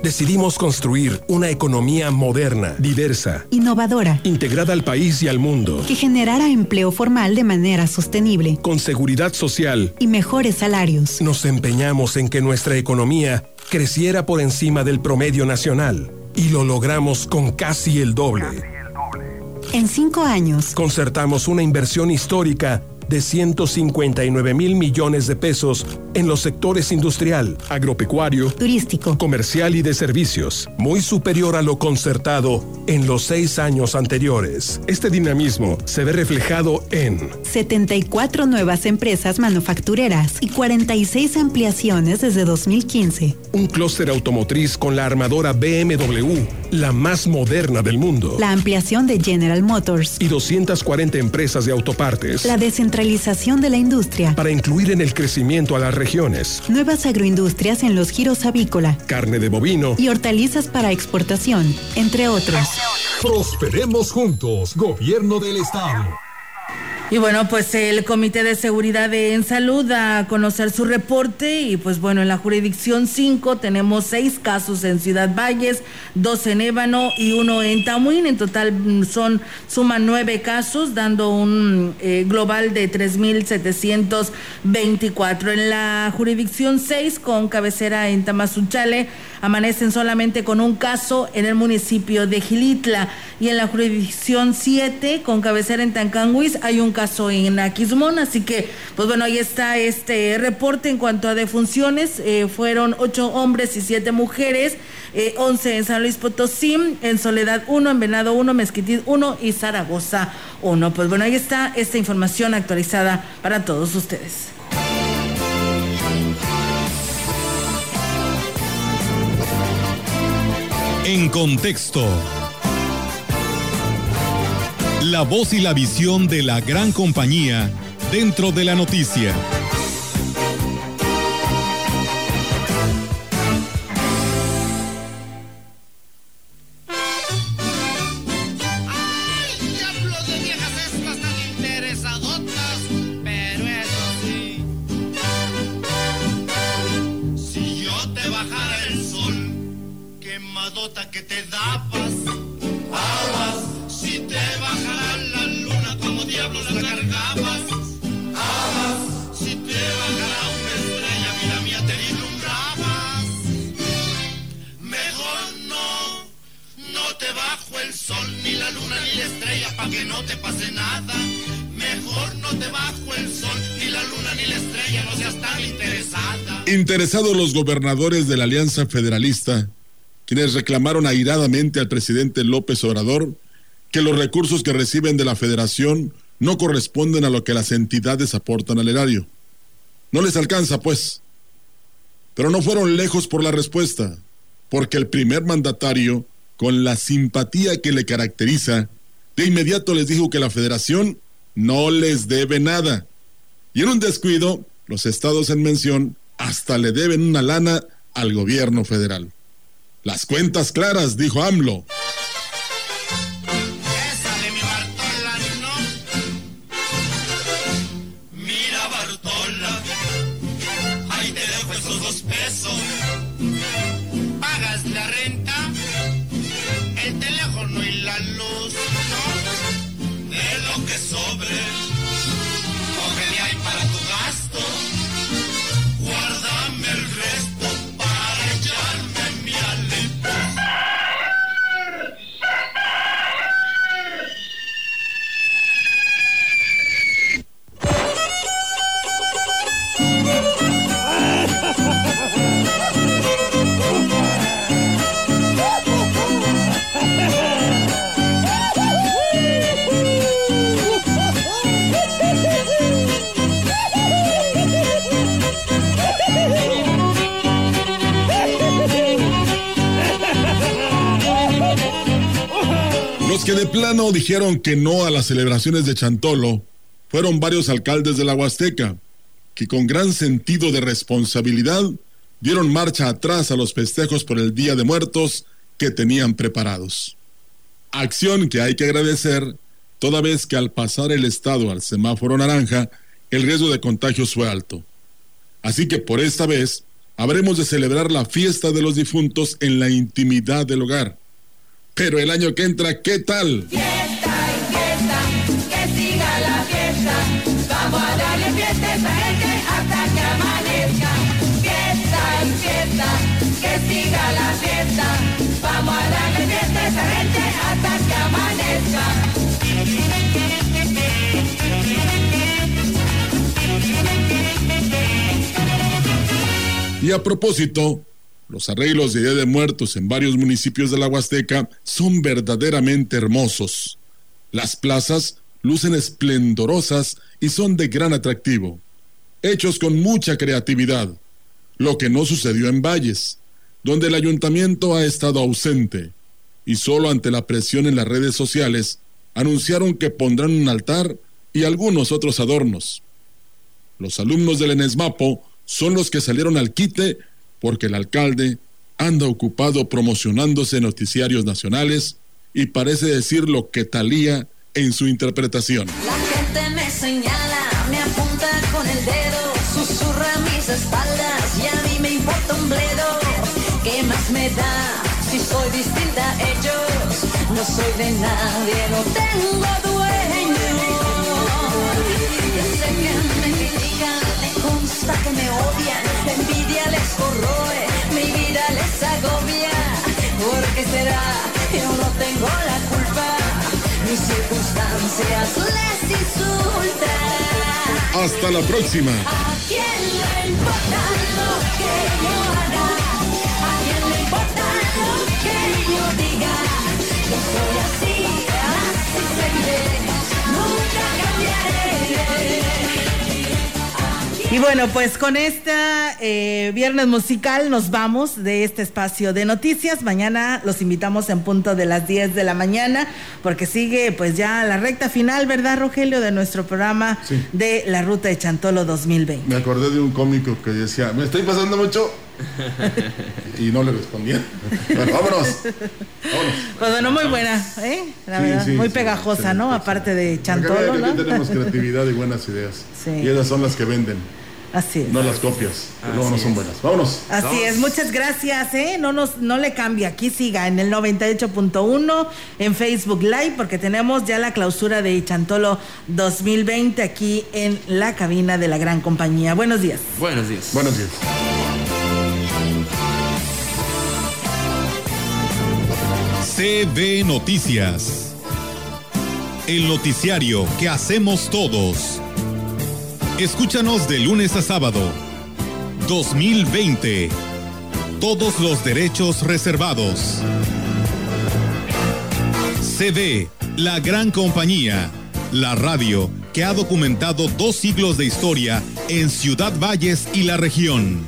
Decidimos construir una economía moderna, diversa,
innovadora,
integrada al país y al mundo,
que generara empleo formal de manera sostenible
con seguridad social.
y mejores salarios.
Nos empeñamos en que nuestra economía creciera por encima del promedio nacional y lo logramos con casi el doble.
En cinco años,
Concertamos una inversión histórica de 159 mil millones de pesos en los sectores industrial, agropecuario,
turístico,
comercial y de servicios, muy superior a lo concertado en los seis años anteriores. Este dinamismo se ve reflejado en
74 nuevas empresas manufactureras y 46 ampliaciones desde 2015.
un clúster automotriz con la armadora BMW, la más moderna del mundo,
La ampliación de General Motors,
y 240 empresas de autopartes.
La descentralización de la industria,
para incluir en el crecimiento a las regiones.
nuevas agroindustrias en los giros avícola
Carne de bovino,
y hortalizas para exportación, entre otros.
Prosperemos juntos, Gobierno del Estado.
Y bueno, pues el Comité de Seguridad en Salud a conocer su reporte y pues bueno, en la jurisdicción 5 tenemos seis casos en Ciudad Valles, dos en Ébano y uno en Tamuín. En total mm, son, suman nueve casos, dando un eh, global de 3.724. En la jurisdicción 6 con cabecera en Tamazunchale amanecen solamente con un caso en el municipio de Gilitla y en la jurisdicción 7 con cabecera en Tancanguis hay un caso en Aquismón, así que pues bueno, ahí está este reporte en cuanto a defunciones, eh, fueron ocho hombres y siete mujeres, eh, 11 en San Luis Potosí, en Soledad 1, en Venado 1, Mezquitit 1 y Zaragoza 1. Pues bueno, ahí está esta información actualizada para todos ustedes.
En contexto. La voz y la visión de la gran compañía dentro de la noticia.
Luna, ni la estrella, que no te pase nada. Mejor no te bajo el sol, ni la luna, ni la estrella, no seas tan interesada.
Interesados los gobernadores de la Alianza Federalista, quienes reclamaron airadamente al presidente López Obrador que los recursos que reciben de la federación no corresponden a lo que las entidades aportan al erario. No les alcanza, pues. Pero no fueron lejos por la respuesta, porque el primer mandatario, con la simpatía que le caracteriza, de inmediato les dijo que la federación no les debe nada. Y en un descuido, los estados en mención hasta le deben una lana al gobierno federal. Las cuentas claras, dijo AMLO.
Que de
plano dijeron que no a las celebraciones de Chantolo fueron varios alcaldes de la Huasteca, que con gran sentido de responsabilidad dieron marcha atrás a los festejos por el Día de Muertos que tenían preparados. Acción que hay que agradecer toda vez que al pasar el estado al semáforo naranja, el riesgo de contagios fue alto. Así que por esta vez habremos de celebrar la fiesta de los difuntos en la intimidad del hogar. Pero el año que entra, ¿qué tal?
Fiesta y fiesta, que siga la fiesta. Vamos a darle fiesta a esta gente hasta que amanezca. Fiesta y fiesta, que siga la fiesta. Vamos a darle fiesta a esta gente hasta que amanezca.
Y a propósito, los arreglos de Día de Muertos en varios municipios de la Huasteca son verdaderamente hermosos. Las plazas lucen esplendorosas y son de gran atractivo, hechos con mucha creatividad, lo que no sucedió en Valles, donde el ayuntamiento ha estado ausente y solo ante la presión en las redes sociales anunciaron que pondrán un altar y algunos otros adornos. Los alumnos del Enesmapo son los que salieron al quite porque el alcalde anda ocupado promocionándose en noticiarios nacionales y parece decir lo que talía en su interpretación.
La gente me señala, me apunta con el dedo, susurra mis espaldas y a mí me importa un bledo. ¿Qué más me da si soy distinta a ellos? No soy de nadie, no tengo dueño. Yo sé que me critican, consta que me odian, la envidia les corroe, mi vida les agobia. ¿Por qué será? Yo no tengo la culpa, mis circunstancias les insultan.
Hasta la próxima.
¿A quién le importa lo que yo haga? ¿A quién le importa lo que yo diga? Yo soy así, así seguiré, nunca cambiaré.
Y bueno, pues con esta eh, viernes musical nos vamos de este espacio de noticias. Mañana los invitamos en punto de las 10 de la mañana, porque sigue pues ya la recta final, ¿verdad, Rogelio? De nuestro programa
Sí.
de la Ruta de Chantolo 2020.
Me acordé de un cómico que decía, me estoy pasando mucho. Y no le respondía. Bueno, vámonos.
Pues bueno, muy buena, ¿eh? La
Sí,
verdad,
sí,
muy
sí,
pegajosa, ¿no? Aparte de Chantolo, ¿no?
tenemos creatividad y buenas ideas. Y esas son las que venden,
Así es.
no las copias. luego no son buenas. Vámonos.
Así es, muchas gracias, ¿eh? No nos, no le cambie, aquí siga en el 98.1 en Facebook Live, porque tenemos ya la clausura de Chantolo 2020 aquí en la cabina de la gran compañía. Buenos días.
Buenos días.
Buenos días.
CB Noticias. El noticiario que hacemos todos. Escúchanos de lunes a sábado. 2020. Todos los derechos reservados. CB, la gran compañía. La radio que ha documentado dos siglos de historia en Ciudad Valles y la región.